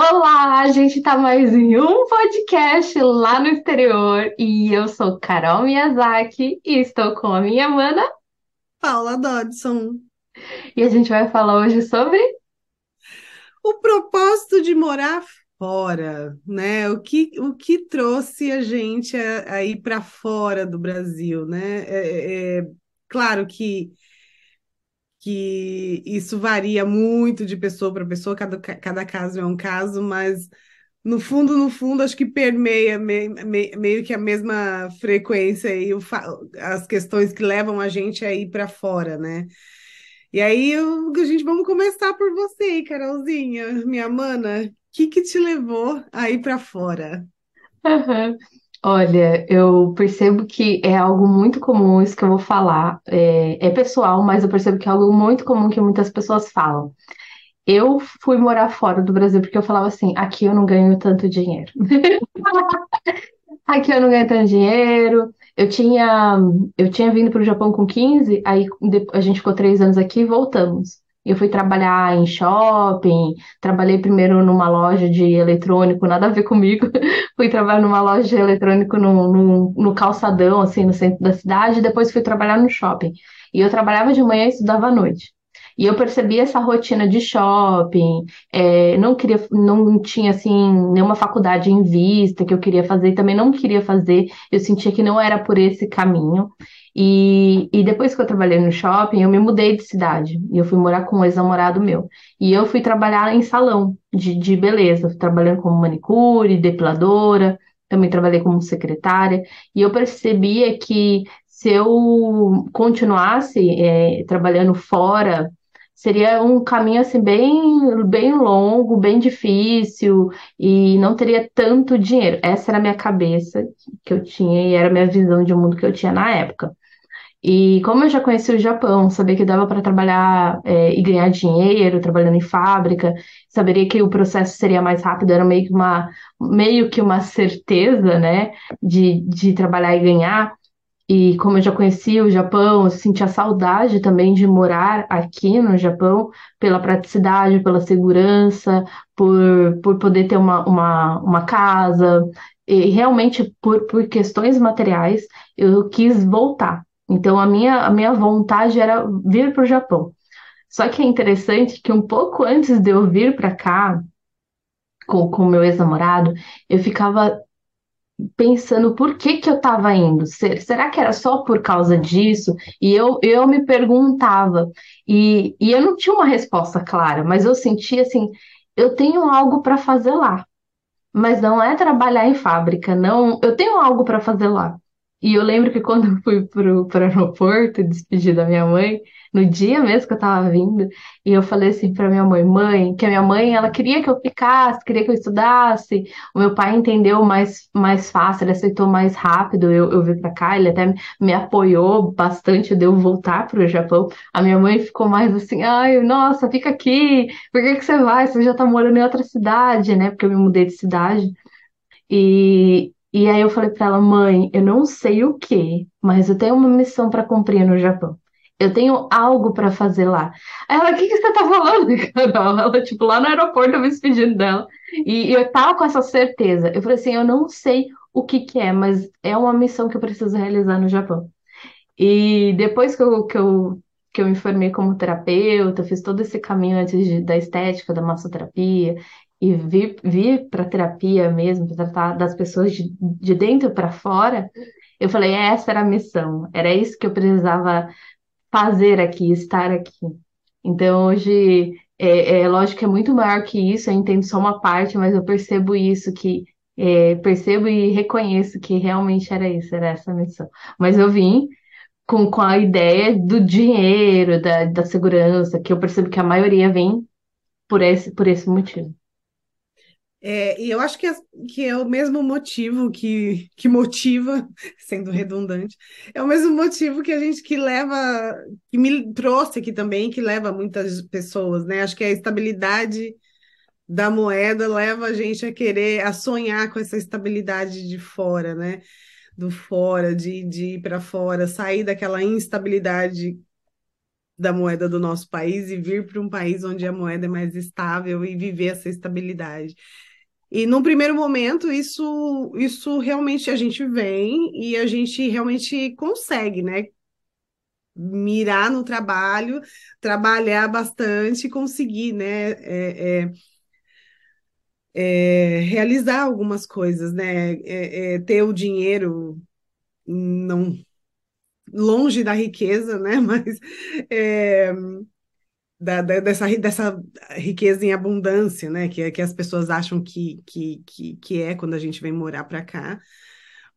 Olá, a gente tá mais em um podcast lá no exterior e eu sou Carol Miyazaki e estou com a minha mana Paula Dodson. e a gente vai falar hoje sobre O propósito de morar fora, né? O que, o que trouxe a gente a, a ir para fora do Brasil, né? É, é- é claro que, que isso varia muito de pessoa para pessoa, cada, cada caso é um caso, mas no fundo, no fundo, acho que permeia me- me- meio que a mesma frequência e o as questões que levam a gente a ir para fora, né? E aí, eu, a gente vamos começar por você, Carolzinha, minha mana. O que que te levou a ir para fora? Aham. Olha, eu percebo que é algo muito comum isso que eu vou falar. É, é pessoal, mas eu percebo que é algo muito comum que muitas pessoas falam. Eu fui morar fora do Brasil porque eu falava assim: aqui eu não ganho tanto dinheiro. Aqui eu não ganho tanto dinheiro. Eu tinha, eu tinha vindo para o Japão com 15, aí a gente ficou três anos aqui e voltamos. Eu fui trabalhar em shopping, trabalhei primeiro numa loja de eletrônico, nada a ver comigo. Fui trabalhar numa loja de eletrônico no, no, no calçadão, assim, no centro da cidade, depois fui trabalhar no shopping. E eu trabalhava de manhã e estudava à noite. E eu percebi essa rotina de shopping, é, não queria, não tinha assim nenhuma faculdade em vista que eu queria fazer, e também não queria fazer. Eu sentia que não era por esse caminho. E, e depois que eu trabalhei no shopping, eu me mudei de cidade. E eu fui morar com um ex-namorado meu. E eu fui trabalhar em salão de, de beleza, trabalhando como manicure, depiladora, também trabalhei como secretária. E eu percebia que se eu continuasse, é, trabalhando fora Seria um caminho assim bem, bem longo, bem difícil e não teria tanto dinheiro. Essa era a minha cabeça que eu tinha e era a minha visão de mundo que eu tinha na época. E como eu já conheci o Japão, sabia que dava para trabalhar é, e ganhar dinheiro trabalhando em fábrica, saberia que o processo seria mais rápido, era meio que uma, meio que uma certeza, né, de, de trabalhar e ganhar. E como eu já conhecia o Japão, eu sentia saudade também de morar aqui no Japão, pela praticidade, pela segurança, por, por poder ter uma, uma, uma casa. E realmente, por, por questões materiais, eu quis voltar. Então, a minha, a minha vontade era vir para o Japão. Só que é interessante que um pouco antes de eu vir para cá, com o meu ex-namorado, eu ficava pensando por que que eu estava indo. Se- Será que era só por causa disso? E eu, eu me perguntava, e, e eu não tinha uma resposta clara, mas eu sentia assim, eu tenho algo para fazer lá, mas não é trabalhar em fábrica, não, eu tenho algo para fazer lá. E eu lembro que quando eu fui pro, pro aeroporto despedir da minha mãe, no dia mesmo que eu tava vindo, e eu falei assim pra minha mãe, mãe, que a minha mãe, ela queria que eu ficasse, queria que eu estudasse. O meu pai entendeu mais, mais fácil, ele aceitou mais rápido eu, eu vir pra cá, ele até me apoiou bastante de eu voltar pro Japão. A minha mãe ficou mais assim, ai, nossa, fica aqui, por que que você vai? Você já tá morando em outra cidade, né? Porque eu me mudei de cidade. E, e aí eu falei pra ela, mãe, eu não sei o que, mas eu tenho uma missão para cumprir no Japão. Eu tenho algo para fazer lá. Aí ela, o que que você tá falando, Carol? Ela, tipo, lá no aeroporto eu me despedindo dela. E, e eu tava com essa certeza. Eu falei assim, eu não sei o que que é, mas é uma missão que eu preciso realizar no Japão. E depois que eu, que eu, que eu me formei como terapeuta, fiz todo esse caminho antes de- da estética, da massoterapia, e vir, vir para terapia mesmo, para tratar das pessoas de, de dentro para fora, eu falei, essa era a missão, era isso que eu precisava fazer aqui, estar aqui. Então hoje é, é lógico que é muito maior que isso, eu entendo só uma parte, mas eu percebo isso, que é, percebo e reconheço que realmente era isso, era essa a missão. Mas eu vim com, com a ideia do dinheiro, da, da segurança, que eu percebo que a maioria vem por esse, por esse motivo. É, e eu acho que é, que é o mesmo motivo que, que motiva, sendo redundante, é o mesmo motivo que a gente que leva, que me trouxe aqui também, que leva muitas pessoas, né? Acho que a estabilidade da moeda leva a gente a querer, a sonhar com essa estabilidade de fora, né? Do fora, de, de ir para fora, sair daquela instabilidade da moeda do nosso país e vir para um país onde a moeda é mais estável e viver essa estabilidade. E num primeiro momento, isso, isso realmente a gente vem e a gente realmente consegue, né? Mirar no trabalho, trabalhar bastante, conseguir, né? É, é, é, realizar algumas coisas, né? É, é, ter o dinheiro não longe da riqueza, né? Mas é, da, da, dessa, dessa riqueza em abundância, né? Que, que as pessoas acham que, que, que, que é quando a gente vem morar para cá.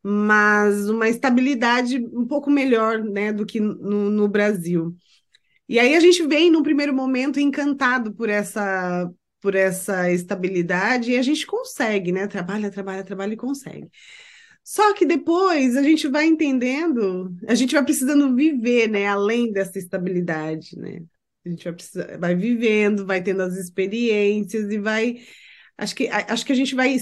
Mas uma estabilidade um pouco melhor, né, do que no, no Brasil. E aí a gente vem, num primeiro momento, encantado por essa por essa estabilidade e a gente consegue, né? Trabalha, trabalha, trabalha e consegue. Só que depois a gente vai entendendo, a gente vai precisando viver, né, além dessa estabilidade, né? A gente vai, precisar, vai vivendo, vai tendo as experiências e vai. Acho que, acho que a gente vai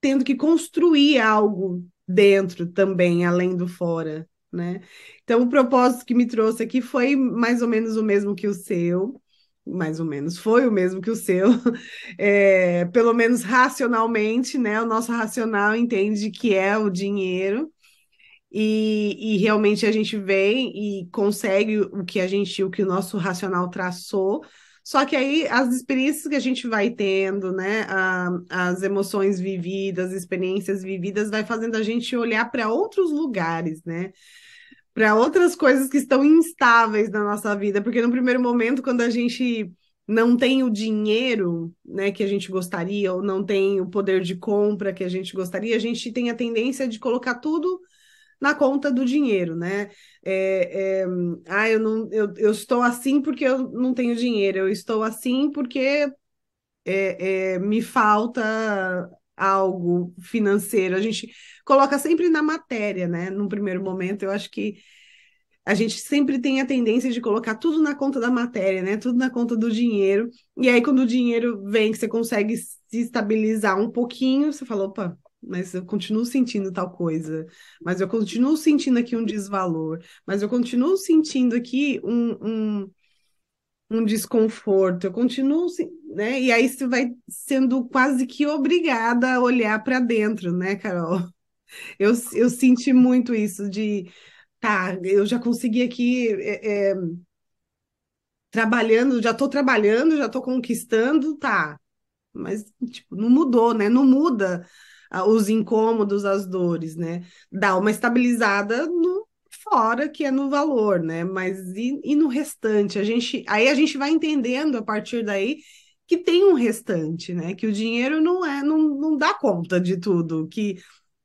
tendo que construir algo dentro também, além do fora, né? Então, o propósito que me trouxe aqui foi mais ou menos o mesmo que o seu, mais ou menos, foi o mesmo que o seu, é, pelo menos racionalmente, né? O nosso racional entende que é o dinheiro. E, e, realmente a gente vem e consegue o que a gente, o que o nosso racional traçou. Só que aí as experiências que a gente vai tendo, né, a, as emoções vividas, as experiências vividas, vai fazendo a gente olhar para outros lugares, né? Para outras coisas que estão instáveis na nossa vida, porque no primeiro momento, quando a gente não tem o dinheiro, né, que a gente gostaria, ou não tem o poder de compra que a gente gostaria, a gente tem a tendência de colocar tudo na conta do dinheiro, né? É, é, ah, eu, não, eu, eu estou assim porque eu não tenho dinheiro, eu estou assim porque é, é me falta algo financeiro. A gente coloca sempre na matéria, né? Num primeiro momento, eu acho que a gente sempre tem a tendência de colocar tudo na conta da matéria, né? Tudo na conta do dinheiro. E aí, quando o dinheiro vem, que você consegue se estabilizar um pouquinho, você fala, opa, mas eu continuo sentindo tal coisa, mas eu continuo sentindo aqui um desvalor, mas eu continuo sentindo aqui um, um, um desconforto, eu continuo, né? E aí você vai sendo quase que obrigada a olhar para dentro, né, Carol? Eu, eu senti muito isso de, tá, eu já consegui aqui é, é, trabalhando, já estou trabalhando, já estou conquistando, tá, mas tipo, não mudou, né? Não muda os incômodos, as dores, né? Dá uma estabilizada no fora, que é no valor, né? Mas e, e no restante? A gente, aí a gente vai entendendo a partir daí que tem um restante, né? Que o dinheiro não é, não, não dá conta de tudo, que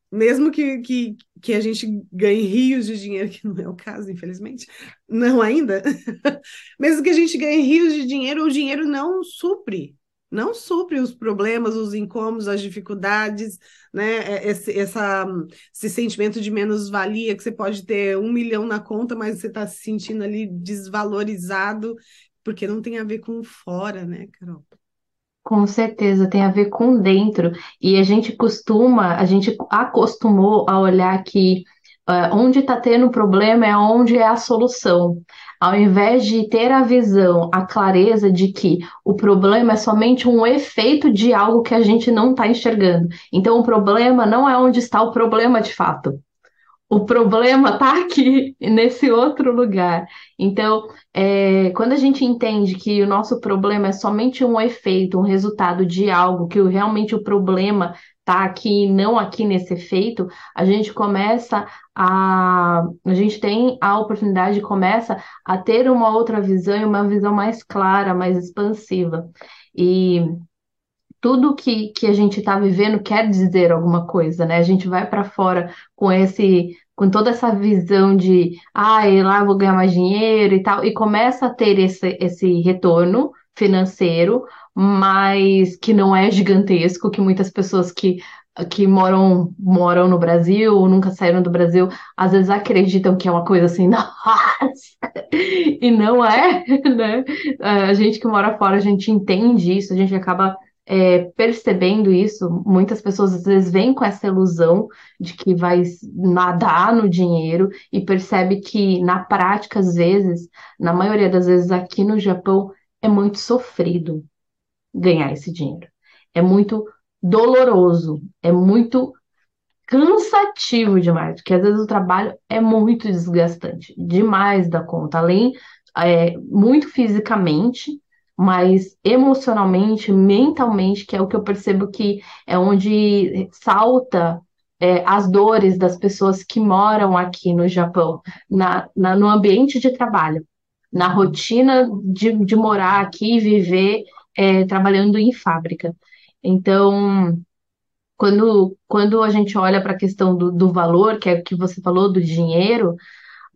mesmo que, que, que a gente ganhe rios de dinheiro, que não é o caso, infelizmente, não ainda, mesmo que a gente ganhe rios de dinheiro, o dinheiro não supre não supre os problemas, os incômodos, as dificuldades, né? É, esse, essa, esse sentimento de menos-valia, que você pode ter um milhão na conta, mas você está se sentindo ali desvalorizado, porque não tem a ver com fora, né, Carol? Com certeza, tem a ver com dentro. E a gente costuma, a gente acostumou a olhar que uh, onde está tendo problema é onde é a solução ao invés de ter a visão, a clareza de que o problema é somente um efeito de algo que a gente não está enxergando. Então, o problema não é onde está o problema de fato. O problema está aqui, nesse outro lugar. Então, é, quando a gente entende que o nosso problema é somente um efeito, um resultado de algo, que realmente o problema tá aqui, não aqui nesse efeito, a gente começa a. A gente tem a oportunidade, começa a ter uma outra visão e uma visão mais clara, mais expansiva. E tudo que, que a gente está vivendo quer dizer alguma coisa, né? A gente vai para fora com esse com toda essa visão de ah, lá vou ganhar mais dinheiro e tal, e começa a ter esse, esse retorno financeiro, mas que não é gigantesco, que muitas pessoas que, que moram, moram no Brasil ou nunca saíram do Brasil, às vezes acreditam que é uma coisa assim, nossa, e não é, né? A gente que mora fora, a gente entende isso, a gente acaba é, percebendo isso, muitas pessoas às vezes vêm com essa ilusão de que vai nadar no dinheiro e percebe que na prática, às vezes, na maioria das vezes aqui no Japão, é muito sofrido ganhar esse dinheiro. É muito doloroso, é muito cansativo demais, porque às vezes o trabalho é muito desgastante, demais da conta, além é, muito fisicamente, mas emocionalmente, mentalmente, que é o que eu percebo que é onde salta é, as dores das pessoas que moram aqui no Japão, na, na, no ambiente de trabalho, na rotina de, de morar aqui e viver é, trabalhando em fábrica. Então, quando, quando a gente olha para a questão do, do valor, que é o que você falou, do dinheiro,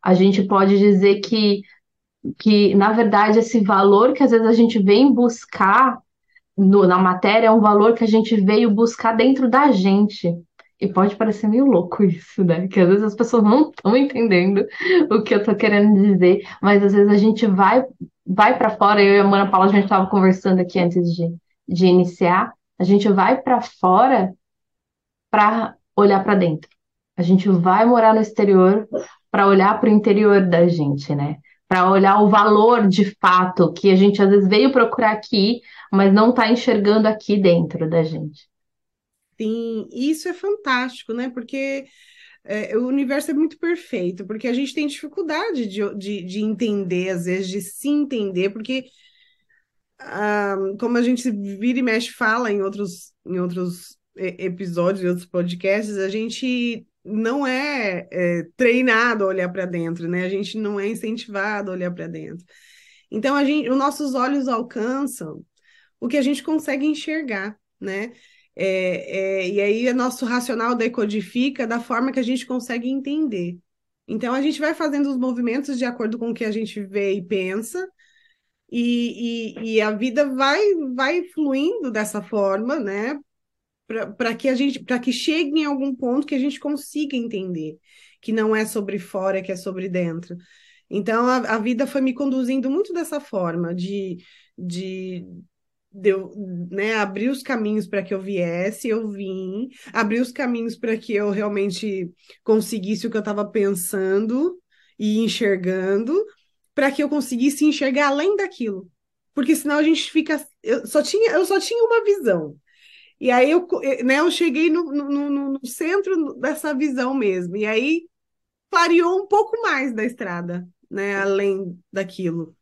a gente pode dizer que que, na verdade, esse valor que às vezes a gente vem buscar no, na matéria é um valor que a gente veio buscar dentro da gente. E pode parecer meio louco isso, né? Que às vezes as pessoas não estão entendendo o que eu tô querendo dizer, mas às vezes a gente vai vai para fora, eu e a Mana Paula, a gente estava conversando aqui antes de, de iniciar, a gente vai para fora para olhar para dentro. A gente vai morar no exterior para olhar para o interior da gente, né? Para olhar o valor de fato que a gente às vezes veio procurar aqui, mas não está enxergando aqui dentro da gente. Sim, isso é fantástico, né? Porque é, o universo é muito perfeito, porque a gente tem dificuldade de, de, de entender, às vezes, de se entender, porque ah, como a gente vira e mexe fala em outros, em outros episódios, em outros podcasts, a gente não é, é treinado a olhar para dentro, né? A gente não é incentivado a olhar para dentro. Então, a gente, os nossos olhos alcançam o que a gente consegue enxergar, né? É, é, e aí, o nosso racional decodifica da forma que a gente consegue entender. Então, a gente vai fazendo os movimentos de acordo com o que a gente vê e pensa, e, e, e a vida vai, vai fluindo dessa forma, né? Para que a gente, para que chegue em algum ponto que a gente consiga entender que não é sobre fora, que é sobre dentro. Então a, a vida foi me conduzindo muito dessa forma de, de, de eu, né, abrir os caminhos para que eu viesse, eu vim, abrir os caminhos para que eu realmente conseguisse o que eu estava pensando e enxergando, para que eu conseguisse enxergar além daquilo. Porque senão a gente fica. Eu só tinha, eu só tinha uma visão. E aí eu, né, eu cheguei no, no, no, centro dessa visão mesmo. E aí clareou um pouco mais da estrada, né? Além daquilo.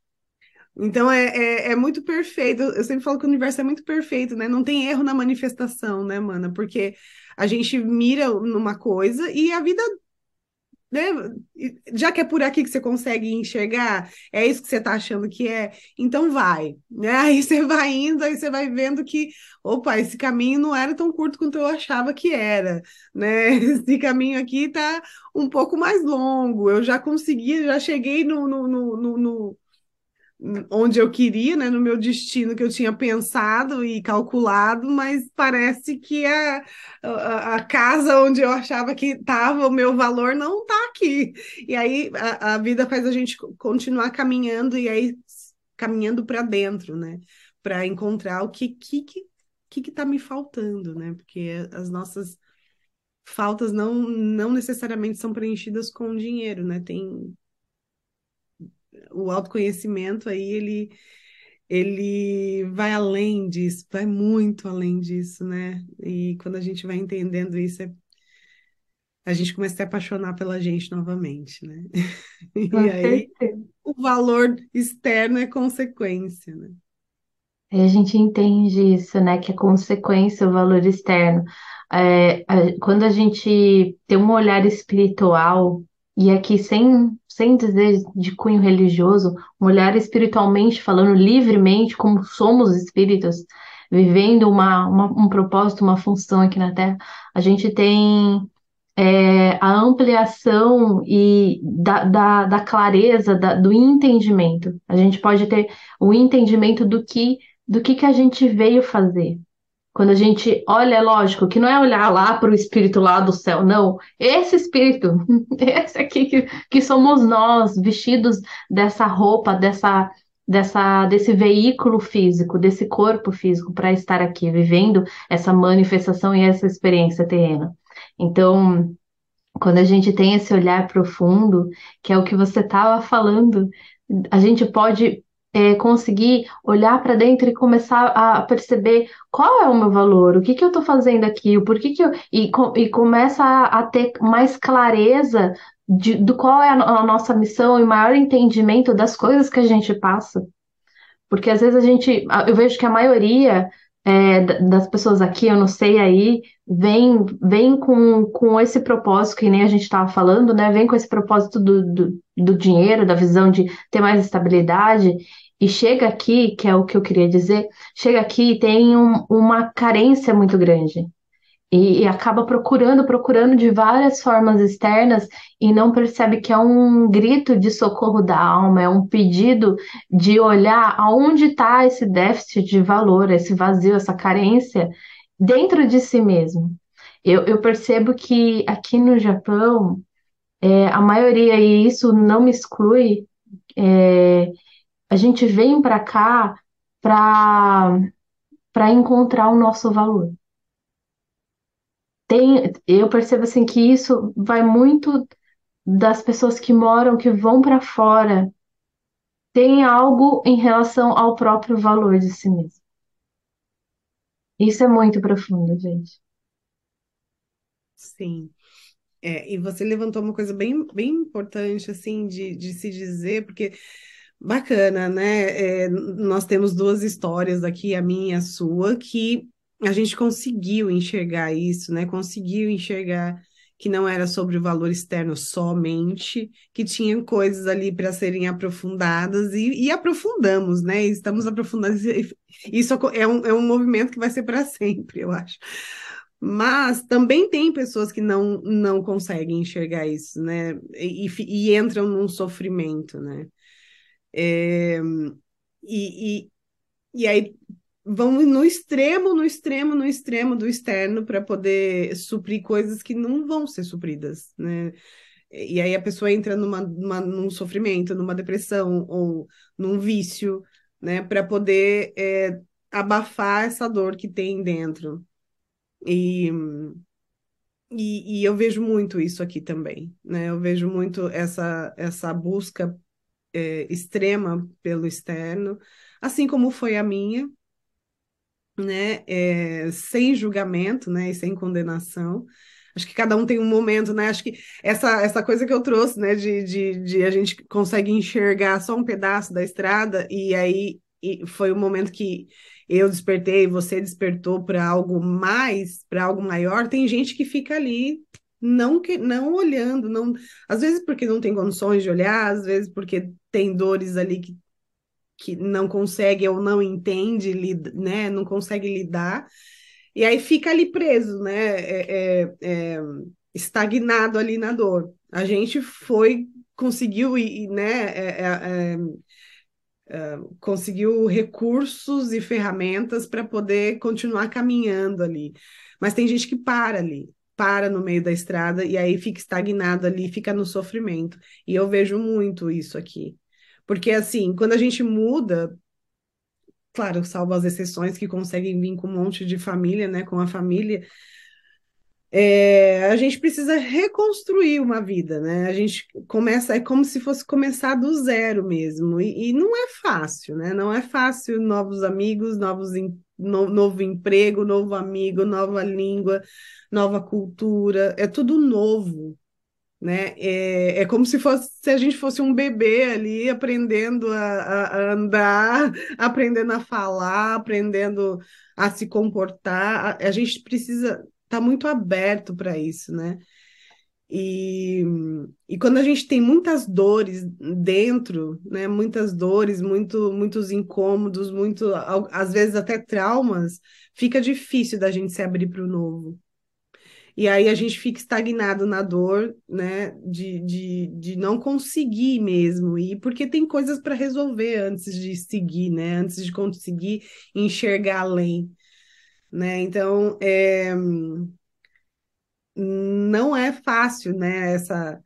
Então é, é, é, muito perfeito. Eu sempre falo que o universo é muito perfeito, né? Não tem erro na manifestação, né, mana? Porque a gente mira numa coisa e a vida né? Já que é por aqui que você consegue enxergar, é isso que você está achando que é, então vai, né? Aí você vai indo, aí você vai vendo que, opa, esse caminho não era tão curto quanto eu achava que era, né? Esse caminho aqui está um pouco mais longo. Eu já consegui, já cheguei no, no, no, no onde eu queria, né, no meu destino que eu tinha pensado e calculado, mas parece que a, a, casa onde eu achava que estava o meu valor não está aqui. E aí a, a, vida faz a gente continuar caminhando e aí caminhando para dentro, né, para encontrar o que que que que está me faltando, né? Porque as nossas faltas não não necessariamente são preenchidas com dinheiro, né? Tem o autoconhecimento aí, ele, ele vai além disso, vai muito além disso, né? E quando a gente vai entendendo isso, é, a gente começa a se apaixonar pela gente novamente, né? E aí o valor externo é consequência, né? Aí a gente entende isso, né? Que é consequência o valor externo. É, quando a gente tem um olhar espiritual, e aqui sem sem dizer de cunho religioso, um olhar espiritualmente falando livremente, como somos espíritos, vivendo uma, uma, um propósito, uma função aqui na Terra, a gente tem é, a ampliação e da, da, da clareza, da, do entendimento. A gente pode ter o entendimento do que, do que, que a gente veio fazer. Quando a gente olha, é lógico, que não é olhar lá para o espírito lá do céu, não. Esse espírito, esse aqui que, que somos nós, vestidos dessa roupa, dessa, dessa, desse veículo físico, desse corpo físico para estar aqui vivendo essa manifestação e essa experiência terrena. Então, quando a gente tem esse olhar profundo, que é o que você estava falando, a gente pode é, conseguir olhar para dentro e começar a perceber qual é o meu valor, o que, que eu estou fazendo aqui, o porquê que eu. E, e começa a, a ter mais clareza de, do qual é a, a nossa missão e maior entendimento das coisas que a gente passa. Porque às vezes a gente. Eu vejo que a maioria é, das pessoas aqui, eu não sei aí, vem, vem com, com esse propósito, que nem a gente estava falando, né? Vem com esse propósito do, do, do dinheiro, da visão de ter mais estabilidade, e chega aqui, que é o que eu queria dizer, chega aqui e tem um, uma carência muito grande. E, e, acaba procurando, procurando de várias formas externas e não percebe que é um grito de socorro da alma, é um pedido de olhar aonde está esse déficit de valor, esse vazio, essa carência dentro de si mesmo. Eu, eu percebo que aqui no Japão, é, a maioria, e isso não me exclui, é, a gente vem para cá para encontrar o nosso valor tem, eu percebo assim que isso vai muito das pessoas que moram, que vão para fora, tem algo em relação ao próprio valor de si mesmo. Isso é muito profundo, gente. Sim. É, e você levantou uma coisa bem, bem importante, assim, de, de se dizer, porque bacana, né? É, nós temos duas histórias aqui, a minha e a sua, que a gente conseguiu enxergar isso, né? Conseguiu enxergar que não era sobre o valor externo somente, que tinha coisas ali para serem aprofundadas e, e, aprofundamos, né? Estamos aprofundando. Isso é um, é um movimento que vai ser para sempre, eu acho. Mas também tem pessoas que não, não conseguem enxergar isso, né? E, e entram num sofrimento, né? É, e, e, e aí vão no extremo, no extremo, no extremo do externo para poder suprir coisas que não vão ser supridas, né? E aí a pessoa entra numa, numa num sofrimento, numa depressão ou num vício, né? Para poder é, abafar essa dor que tem dentro. E, e, e, eu vejo muito isso aqui também, né? Eu vejo muito essa, essa busca é, extrema pelo externo, assim como foi a minha, né, é, sem julgamento, né, e sem condenação. Acho que cada um tem um momento, né? Acho que essa, essa coisa que eu trouxe, né, de, de, de a gente consegue enxergar só um pedaço da estrada, e aí e foi o momento que eu despertei, você despertou para algo mais, para algo maior. Tem gente que fica ali não que não olhando, não, às vezes porque não tem condições de olhar, às vezes porque tem dores ali que que não consegue ou não entende, né, não consegue lidar, e aí fica ali preso, né, é, é, é, estagnado ali na dor. A gente foi, conseguiu, e, né, é, é, é, conseguiu recursos e ferramentas para poder continuar caminhando ali. Mas tem gente que para ali, para no meio da estrada e aí fica estagnado ali, fica no sofrimento. E eu vejo muito isso aqui. Porque, assim, quando a gente muda, claro, salvo as exceções que conseguem vir com um monte de família, né, com a família, é, a gente precisa reconstruir uma vida, né? A gente começa, é como se fosse começar do zero mesmo, e, e não é fácil, né? Não é fácil novos amigos, novos no, novo emprego, novo amigo, nova língua, nova cultura, é tudo novo, né? É, é como se fosse se a gente fosse um bebê ali aprendendo a, a andar, aprendendo a falar, aprendendo a se comportar. A, a gente precisa estar tá muito aberto para isso, né? E, e quando a gente tem muitas dores dentro, né, muitas dores, muito, muitos incômodos, muito, às vezes até traumas, fica difícil da gente se abrir para o novo. E aí a gente fica estagnado na dor, né? De, de, de não conseguir mesmo. E porque tem coisas para resolver antes de seguir, né? Antes de conseguir enxergar além. Né? Então, é... não é fácil, né? Essa,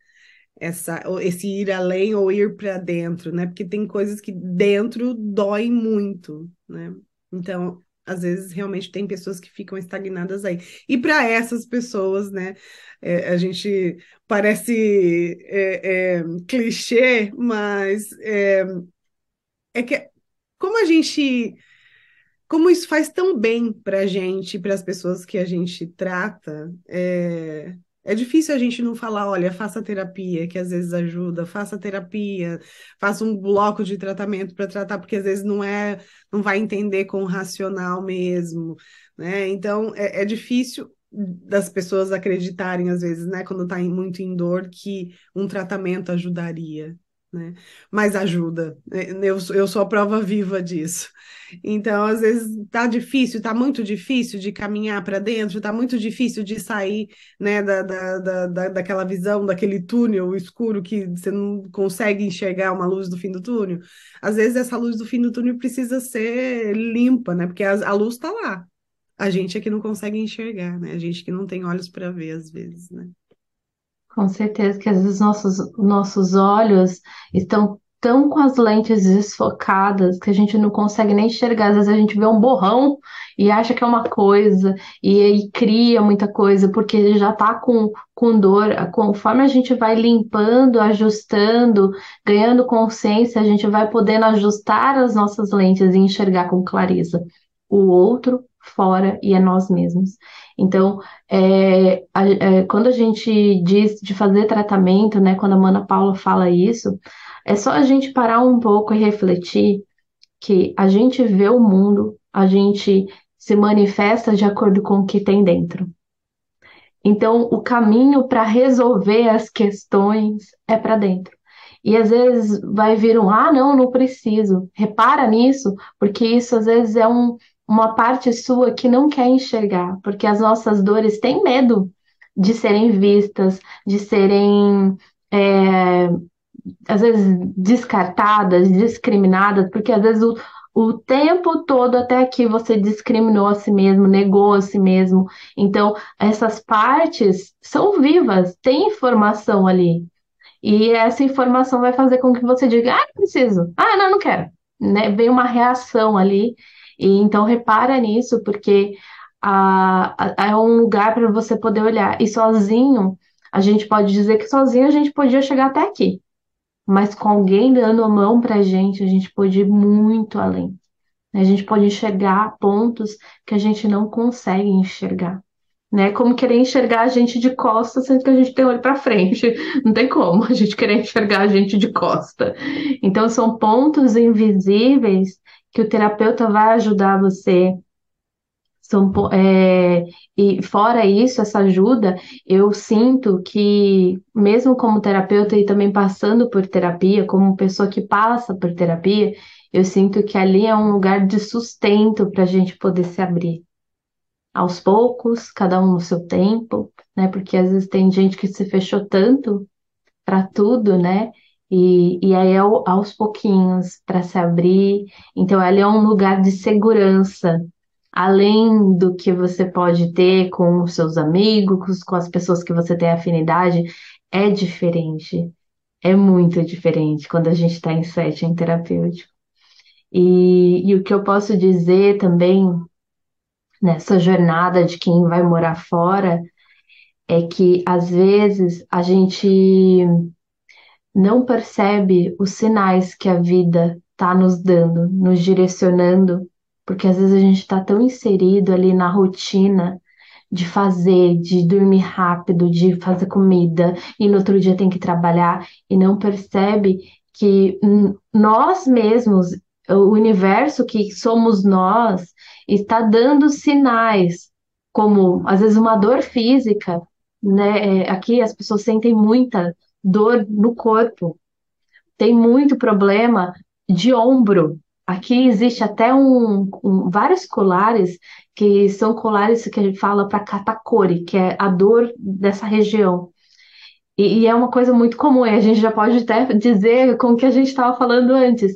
essa, esse ir além ou ir para dentro, né? Porque tem coisas que dentro dói muito, né? Então, às vezes realmente tem pessoas que ficam estagnadas aí. E para essas pessoas, né, é, a gente parece é, é, clichê, mas é, é que como a gente como isso faz tão bem para a gente, para as pessoas que a gente trata, é, é difícil a gente não falar, olha, faça terapia, que às vezes ajuda, faça terapia, faça um bloco de tratamento para tratar, porque às vezes não é, não vai entender com o racional mesmo, né? Então é, é difícil das pessoas acreditarem, às vezes, né, quando está muito em dor, que um tratamento ajudaria né? Mas ajuda. Né? Eu, eu sou a prova viva disso. Então, às vezes tá difícil, tá muito difícil de caminhar para dentro, tá muito difícil de sair, né, da, da, da, daquela visão, daquele túnel escuro que você não consegue enxergar uma luz do fim do túnel. Às vezes essa luz do fim do túnel precisa ser limpa, né? Porque a, a luz está lá. A gente é que não consegue enxergar, né? A gente que não tem olhos para ver às vezes, né? Com certeza que às vezes nossos, nossos olhos estão tão com as lentes desfocadas que a gente não consegue nem enxergar. Às vezes a gente vê um borrão e acha que é uma coisa, e aí cria muita coisa, porque já está com, com dor. Conforme a gente vai limpando, ajustando, ganhando consciência, a gente vai podendo ajustar as nossas lentes e enxergar com clareza o outro fora e é nós mesmos. Então, é, a, é, quando a gente diz de fazer tratamento, né, quando a Mana Paula fala isso, é só a gente parar um pouco e refletir que a gente vê o mundo, a gente se manifesta de acordo com o que tem dentro. Então, o caminho para resolver as questões é para dentro. E às vezes vai vir um, ah, não, não preciso. Repara nisso, porque isso às vezes é um, uma parte sua que não quer enxergar, porque as nossas dores têm medo de serem vistas, de serem é, às vezes descartadas, discriminadas, porque às vezes o, o tempo todo até aqui você discriminou a si mesmo, negou a si mesmo. Então, essas partes são vivas, tem informação ali. E essa informação vai fazer com que você diga: ah, preciso, ah, não, não quero. Né? Vem uma reação ali e então repara nisso, porque a, a, é um lugar para você poder olhar. E sozinho, a gente pode dizer que sozinho a gente podia chegar até aqui. Mas com alguém dando a mão para a gente, a gente pode ir muito além. A gente pode enxergar pontos que a gente não consegue enxergar. Né? Como querer enxergar a gente de costa, sendo que a gente tem olho para frente. Não tem como a gente querer enxergar a gente de costa. Então, são pontos invisíveis que o terapeuta vai ajudar você. São, é, e fora isso, essa ajuda, eu sinto que, mesmo como terapeuta e também passando por terapia, como pessoa que passa por terapia, eu sinto que ali é um lugar de sustento para a gente poder se abrir. Aos poucos, cada um no seu tempo, né? Porque às vezes tem gente que se fechou tanto para tudo, né? E, e aí aos pouquinhos para se abrir. Então, ali é um lugar de segurança, além do que você pode ter com os seus amigos, com as pessoas que você tem afinidade, é diferente. É muito diferente quando a gente está em setting terapêutico. E, e o que eu posso dizer também nessa jornada de quem vai morar fora é que às vezes a gente não percebe os sinais que a vida está nos dando, nos direcionando, porque às vezes a gente está tão inserido ali na rotina de fazer, de dormir rápido, de fazer comida, e no outro dia tem que trabalhar, e não percebe que nós mesmos, o universo que somos nós, está dando sinais, como às vezes uma dor física, né? É, aqui as pessoas sentem muita dor no corpo. Tem muito problema de ombro. Aqui existe até um, um vários colares que são colares que a gente fala para catacori, que é a dor dessa região. E, e, é uma coisa muito comum, e a gente já pode até dizer com o que a gente estava falando antes.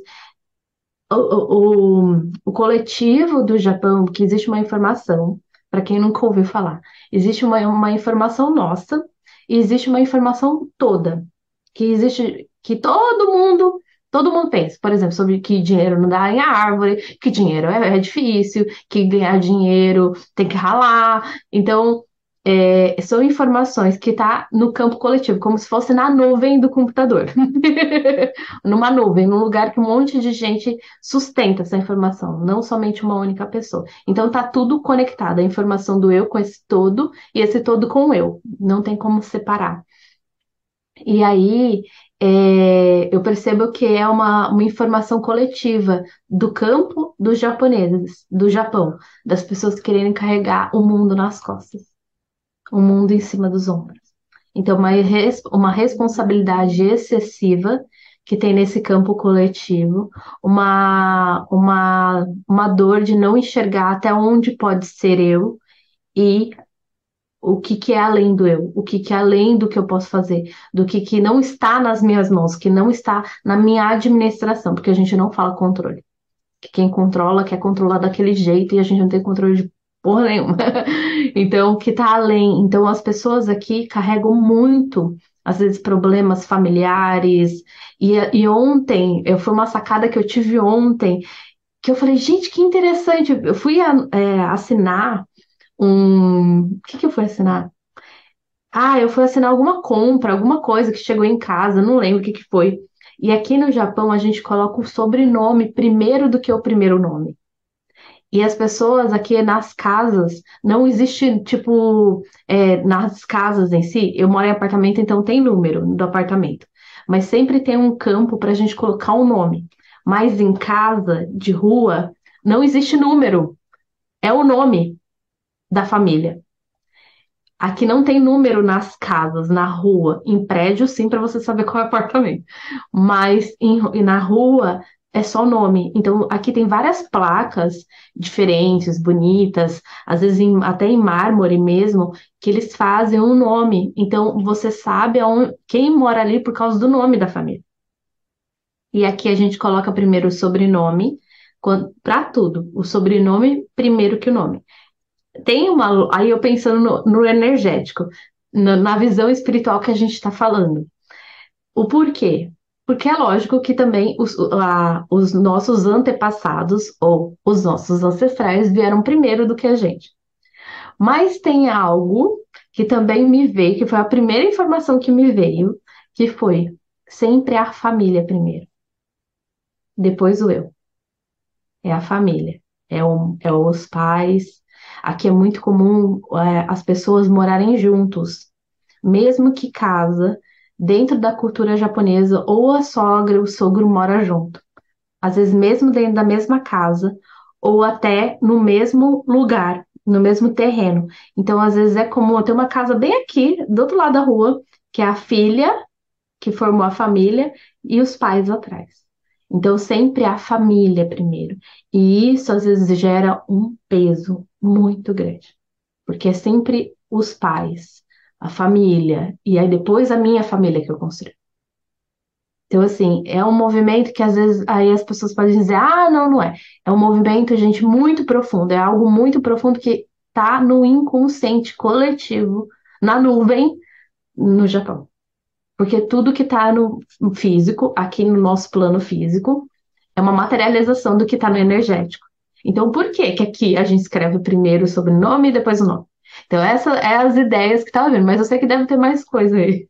O, o, o, coletivo do Japão, que existe uma informação, para quem nunca ouviu falar, existe uma, uma informação nossa e existe uma informação toda, que existe, que todo mundo, todo mundo pensa, por exemplo, sobre que dinheiro não dá em árvore, que dinheiro é, é difícil, que ganhar dinheiro tem que ralar. Então, é, são informações que tá no campo coletivo, como se fosse na nuvem do computador. Numa nuvem, num lugar que um monte de gente sustenta essa informação, não somente uma única pessoa. Então tá tudo conectado, a informação do eu com esse todo e esse todo com o eu. Não tem como separar. E aí é, eu percebo que é uma, uma informação coletiva do campo dos japoneses, do Japão, das pessoas querendo carregar o mundo nas costas, o mundo em cima dos ombros. Então, uma, uma responsabilidade excessiva que tem nesse campo coletivo, uma, uma, uma dor de não enxergar até onde pode ser eu e o que, que é além do eu, o que, que é além do que eu posso fazer, do que, que não está nas minhas mãos, que não está na minha administração, porque a gente não fala controle. Que quem controla quer controlar daquele jeito e a gente não tem controle de porra nenhuma. então, o que está além. Então, as pessoas aqui carregam muito, às vezes, problemas familiares. E, e ontem, eu foi uma sacada que eu tive ontem, que eu falei, gente, que interessante. Eu fui é, assinar um. O que que eu fui assinar? Ah, eu fui assinar alguma compra, alguma coisa que chegou em casa, não lembro o que que foi. E aqui no Japão a gente coloca o sobrenome primeiro do que o primeiro nome. E as pessoas aqui nas casas, não existe, tipo, é, nas casas em si, eu moro em apartamento, então tem número do apartamento. Mas sempre tem um campo para a gente colocar um nome. Mas em casa, de rua, não existe número. É o nome da família. Aqui não tem número nas casas, na rua. Em prédio, sim, para você saber qual é o apartamento. Mas em, na rua é só nome. Então, aqui tem várias placas diferentes, bonitas, às vezes em, até em mármore mesmo, que eles fazem um nome. Então, você sabe aonde, quem mora ali por causa do nome da família. E aqui a gente coloca primeiro o sobrenome, para tudo. O sobrenome primeiro que o nome tem uma. Aí eu pensando no, no energético, na, na visão espiritual que a gente está falando. O porquê? Porque é lógico que também os, a, os nossos antepassados ou os nossos ancestrais vieram primeiro do que a gente. Mas tem algo que também me veio, que foi a primeira informação que me veio, que foi sempre a família primeiro. Depois o eu. É a família. É, é os pais, Aqui é muito comum é, as pessoas morarem juntos, mesmo que casa, dentro da cultura japonesa, ou a sogra, o sogro mora junto. Às vezes, mesmo dentro da mesma casa, ou até no mesmo lugar, no mesmo terreno. Então, às vezes, é comum ter uma casa bem aqui, do outro lado da rua, que é a filha que formou a família e os pais atrás. Então, sempre a família primeiro. E isso às vezes gera um peso muito grande, porque é sempre os pais, a família, e aí depois a minha família que eu construo. Então, assim, é um movimento que às vezes aí as pessoas podem dizer, ah, não, não é. É um movimento, gente, muito profundo, é algo muito profundo que está no inconsciente coletivo, na nuvem, no Japão. Porque tudo que está no físico, aqui no nosso plano físico, é uma materialização do que está no energético. Então, por que que aqui a gente escreve primeiro o sobrenome e depois o nome? Então, essas é as ideias que estava vendo, mas eu sei que deve ter mais coisa aí.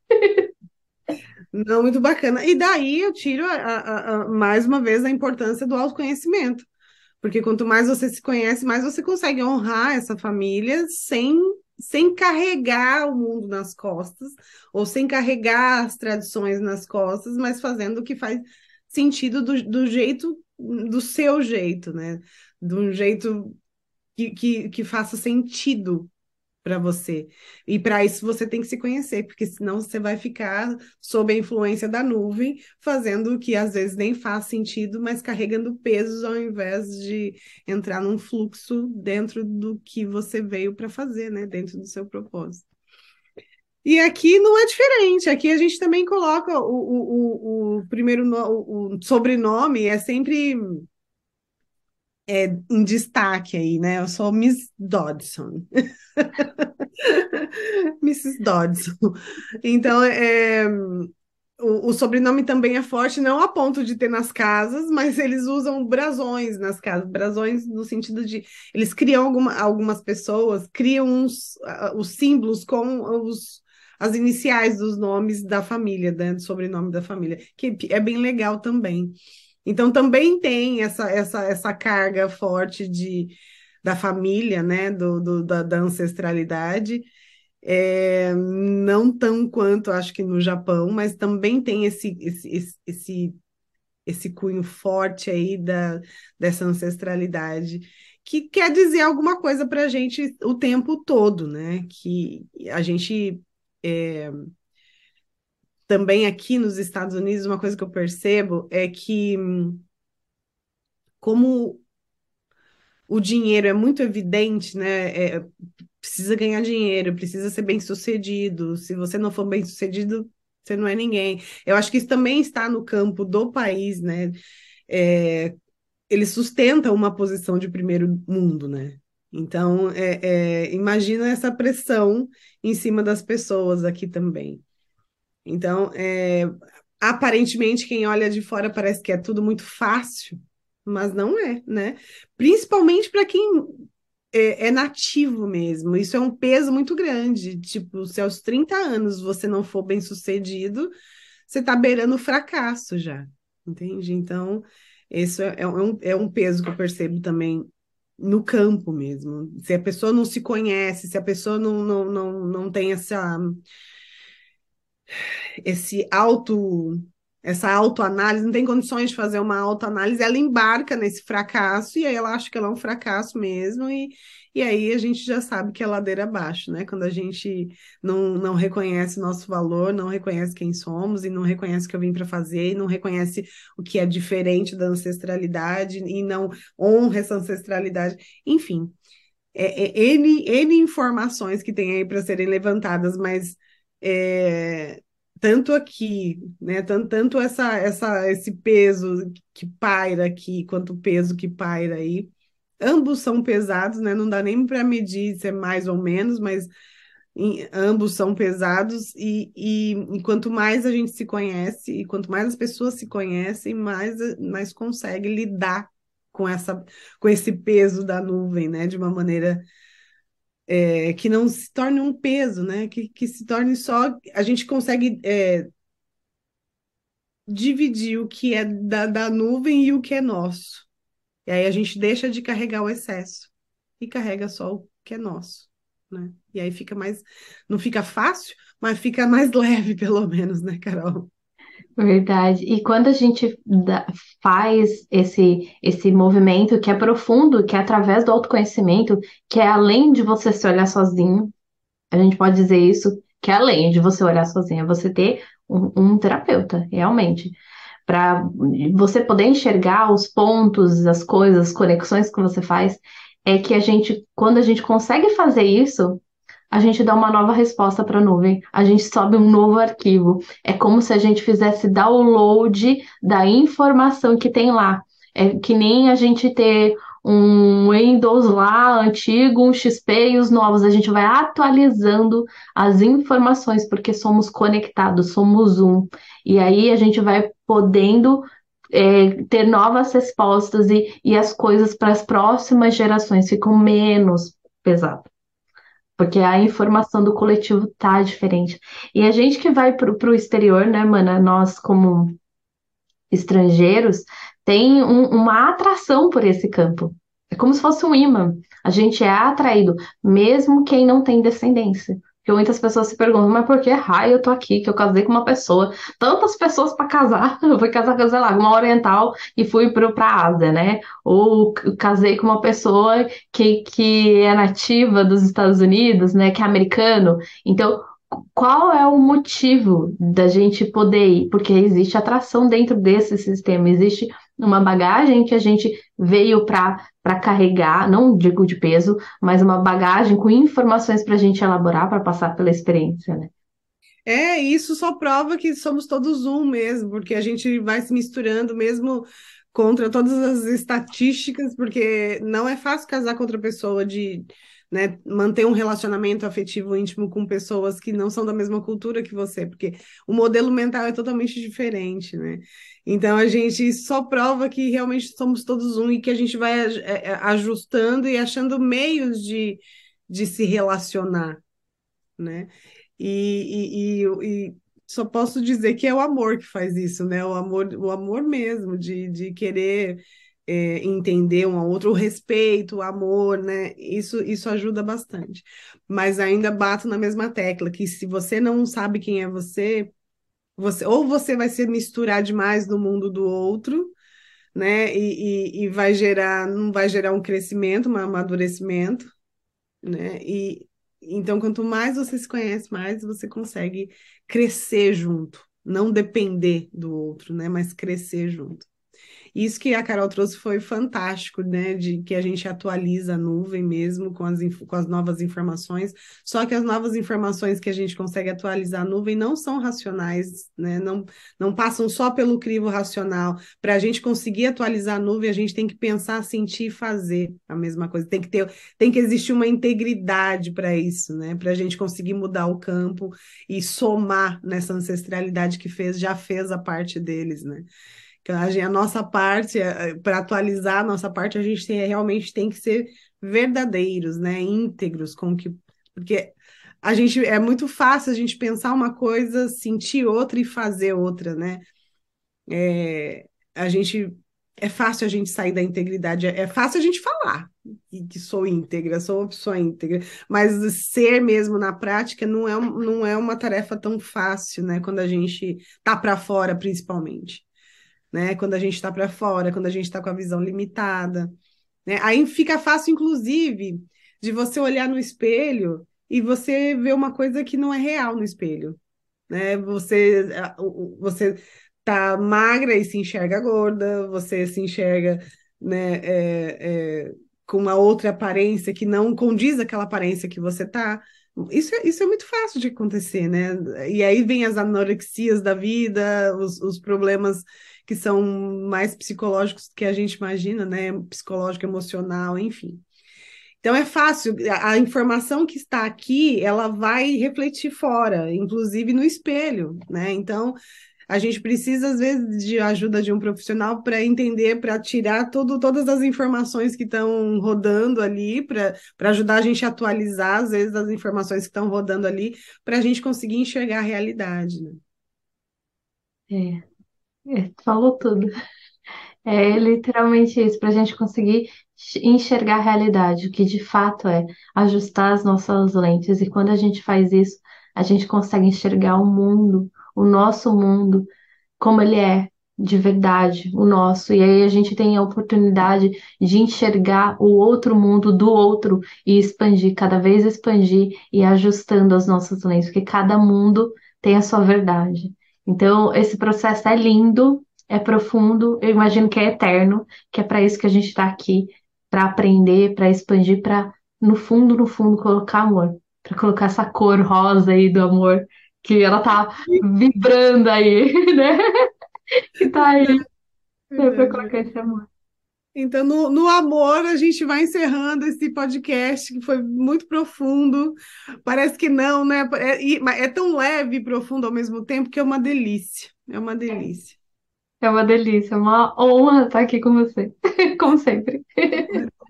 Não, muito bacana. E daí eu tiro a, a, a, mais uma vez a importância do autoconhecimento. Porque quanto mais você se conhece, mais você consegue honrar essa família sem sem carregar o mundo nas costas, ou sem carregar as tradições nas costas, mas fazendo o que faz sentido do, do jeito, do seu jeito, né? De um jeito que, que, que faça sentido para você. E para isso você tem que se conhecer, porque senão você vai ficar sob a influência da nuvem, fazendo o que às vezes nem faz sentido, mas carregando pesos ao invés de entrar num fluxo dentro do que você veio para fazer, né? Dentro do seu propósito. E aqui não é diferente. Aqui a gente também coloca o, o, o, o primeiro no, o sobrenome é sempre é, em destaque aí, né? Eu sou Miss Dodson. Mrs. Dodson. Então, é, o, o, sobrenome também é forte, não a ponto de ter nas casas, mas eles usam brasões nas casas. Brasões no sentido de eles criam alguma, algumas pessoas, criam uns, uh, os símbolos com os, as iniciais dos nomes da família, né, do sobrenome da família, que é bem legal também. Então também tem essa, essa, essa carga forte de, da família, né, do, do da, da ancestralidade. É, não tão quanto acho que no Japão, mas também tem esse, esse, esse, esse cunho forte aí da, dessa ancestralidade, que quer dizer alguma coisa para a gente o tempo todo, né? Que a gente é, também aqui nos Estados Unidos, uma coisa que eu percebo é que como o dinheiro é muito evidente, né? É, precisa ganhar dinheiro, precisa ser bem sucedido. Se você não for bem sucedido, você não é ninguém. Eu acho que isso também está no campo do país, né? É, ele sustenta uma posição de primeiro mundo, né? Então, é, é, imagina essa pressão em cima das pessoas aqui também. Então, é, aparentemente, quem olha de fora parece que é tudo muito fácil, mas não é, né? Principalmente para quem é, é, nativo mesmo. Isso é um peso muito grande. Tipo, se aos 30 anos você não for bem sucedido, você está beirando o fracasso já. Entende? Então, isso é, é, um, é um peso que eu percebo também no campo mesmo. Se a pessoa não se conhece, se a pessoa não, não, não, não tem essa, esse auto essa autoanálise, não tem condições de fazer uma autoanálise, ela embarca nesse fracasso e aí ela acha que ela é um fracasso mesmo, e, e aí a gente já sabe que é ladeira abaixo, né? Quando a gente não, não reconhece nosso valor, não reconhece quem somos e não reconhece o que eu vim para fazer, e não reconhece o que é diferente da ancestralidade e não honra essa ancestralidade, enfim. É, é N, N informações que tem aí para serem levantadas, mas é, tanto aqui, né, tanto, tanto essa, essa, esse peso que paira aqui, quanto o peso que paira aí, ambos são pesados, né, não dá nem para medir se é mais ou menos, mas em, ambos são pesados e, e, e, quanto mais a gente se conhece e quanto mais as pessoas se conhecem, mais, mais consegue lidar com essa com esse peso da nuvem, né, de uma maneira é, que não se torne um peso, né? Que, que se torne só. A gente consegue é, dividir o que é da, da nuvem e o que é nosso. E aí a gente deixa de carregar o excesso e carrega só o que é nosso, né? E aí fica mais. Não fica fácil, mas fica mais leve, pelo menos, né, Carol? Verdade. E quando a gente faz esse, esse movimento que é profundo, que é através do autoconhecimento, que é além de você se olhar sozinho, a gente pode dizer isso, que é além de você olhar sozinho, é você ter um, um terapeuta, realmente. Para você poder enxergar os pontos, as coisas, as conexões que você faz, é que a gente, quando a gente consegue fazer isso, a gente dá uma nova resposta para a nuvem, a gente sobe um novo arquivo. É como se a gente fizesse download da informação que tem lá. É que nem a gente ter um Windows lá antigo, um XP e os novos. A gente vai atualizando as informações, porque somos conectados, somos um. E aí a gente vai podendo é, ter novas respostas e, e as coisas para as próximas gerações ficam menos pesadas porque a informação do coletivo tá diferente. E a gente que vai para o exterior, né, mana, nós como estrangeiros, tem um, uma atração por esse campo. É como se fosse um imã. A gente é atraído, mesmo quem não tem descendência. Porque muitas pessoas se perguntam, mas por que raio eu tô aqui, que eu casei com uma pessoa? Tantas pessoas para casar, eu fui casar com, sei lá, uma oriental e fui para a Ásia, né? Ou casei com uma pessoa que, que é nativa dos Estados Unidos, né? Que é americano. Então, qual é o motivo da gente poder ir? Porque existe atração dentro desse sistema, existe uma bagagem que a gente veio para carregar, não digo de peso, mas uma bagagem com informações para a gente elaborar, para passar pela experiência, né? É, isso só prova que somos todos um mesmo, porque a gente vai se misturando mesmo contra todas as estatísticas, porque não é fácil casar com outra pessoa de né, manter um relacionamento afetivo íntimo com pessoas que não são da mesma cultura que você, porque o modelo mental é totalmente diferente, né? Então a gente só prova que realmente somos todos um e que a gente vai é, é, ajustando e achando meios de, de se relacionar, né? E, e, e, e só posso dizer que é o amor que faz isso, né? O amor, o amor mesmo, de, de querer é, entender um ao outro, o respeito, o amor, né? Isso, isso ajuda bastante. Mas ainda bato na mesma tecla, que se você não sabe quem é você, você ou você vai se misturar demais no mundo do outro, né? E, e, e vai gerar, não vai gerar um crescimento, um amadurecimento, né? E então, quanto mais você se conhece, mais você consegue crescer junto, não depender do outro, né? Mas crescer junto. Isso que a Carol trouxe foi fantástico, né? De que a gente atualiza a nuvem mesmo com as, com as novas informações. Só que as novas informações que a gente consegue atualizar a nuvem não são racionais, né? Não, não passam só pelo crivo racional. Para a gente conseguir atualizar a nuvem, a gente tem que pensar, sentir e fazer a mesma coisa. Tem que ter, tem que existir uma integridade para isso, né? Para a gente conseguir mudar o campo e somar nessa ancestralidade que fez, já fez a parte deles, né? A, nossa parte, é, é, para atualizar a nossa parte, a gente tem, realmente tem que ser verdadeiros, né? íntegros, com que. Porque a gente é muito fácil a gente pensar uma coisa, sentir outra e fazer outra, né? É, a gente é fácil a gente sair da integridade, é, é fácil a gente falar que, que sou íntegra, sou uma pessoa íntegra, mas ser mesmo na prática não é, não é uma tarefa tão fácil, né? Quando a gente tá para fora, principalmente né? Quando a gente está para fora, quando a gente está com a visão limitada. Né? Aí fica fácil, inclusive, de você olhar no espelho e você ver uma coisa que não é real no espelho. Né? Você, você tá magra e se enxerga gorda, você se enxerga né, é, é, com uma outra aparência que não condiz aquela aparência que você tá. Isso é, isso é muito fácil de acontecer, né? E aí vem as anorexias da vida, os, os problemas que são mais psicológicos do que a gente imagina, né? Psicológico, emocional, enfim. Então é fácil, a informação que está aqui, ela vai refletir fora, inclusive no espelho, né? Então a gente precisa às vezes de ajuda de um profissional para entender, para tirar todo, todas as informações que estão rodando ali, para ajudar a gente a atualizar às vezes as informações que estão rodando ali, para a gente conseguir enxergar a realidade, né? É, falou tudo. É literalmente isso, para a gente conseguir enxergar a realidade, o que de fato é ajustar as nossas lentes. E quando a gente faz isso, a gente consegue enxergar o mundo, o nosso mundo, como ele é de verdade, o nosso. E aí a gente tem a oportunidade de enxergar o outro mundo do outro e expandir, cada vez expandir e ajustando as nossas lentes, porque cada mundo tem a sua verdade. Então, esse processo é lindo, é profundo, eu imagino que é eterno, que é para isso que a gente está aqui, para aprender, para expandir, para, no fundo, no fundo, colocar amor, para colocar essa cor rosa aí do amor, que ela tá vibrando aí, né? Que tá aí, né, para colocar esse amor. Então, no, no, amor, a gente vai encerrando esse podcast que foi muito profundo. Parece que não, né? É, é tão leve e profundo ao mesmo tempo que é uma delícia. É uma delícia. É uma delícia, é uma honra estar aqui com você, como sempre.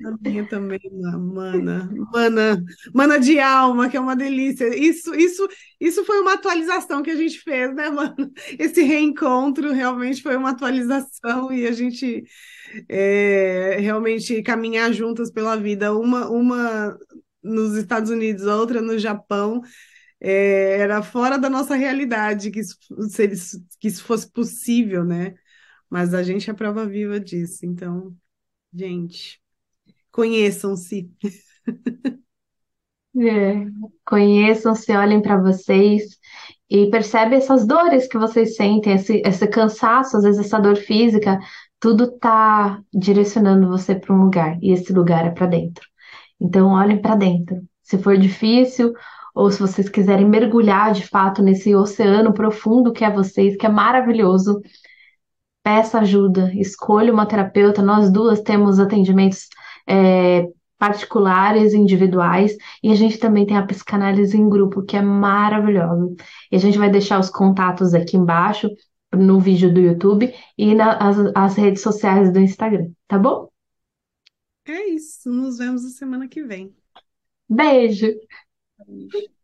A minha também, mana, mana, mana de alma, que é uma delícia. Isso, isso, isso foi uma atualização que a gente fez, né, mano? Esse reencontro realmente foi uma atualização e a gente é, realmente caminhar juntas pela vida, uma, uma nos Estados Unidos, outra no Japão, é, era fora da nossa realidade que isso, que isso fosse possível, né? Mas a gente é prova viva disso. Então, gente, conheçam-se. É, conheçam-se, olhem para vocês e percebem essas dores que vocês sentem, esse, esse cansaço, às vezes essa dor física, tudo tá direcionando você para um lugar e esse lugar é para dentro. Então, olhem para dentro. Se for difícil, ou se vocês quiserem mergulhar de fato nesse oceano profundo que é vocês, que é maravilhoso, peça ajuda, escolha uma terapeuta. Nós duas temos atendimentos é, particulares, individuais, e a gente também tem a psicanálise em grupo, que é maravilhosa. E a gente vai deixar os contatos aqui embaixo no vídeo do YouTube e nas as redes sociais do Instagram, tá bom? É isso. Nos vemos na semana que vem. Beijo! Beijo.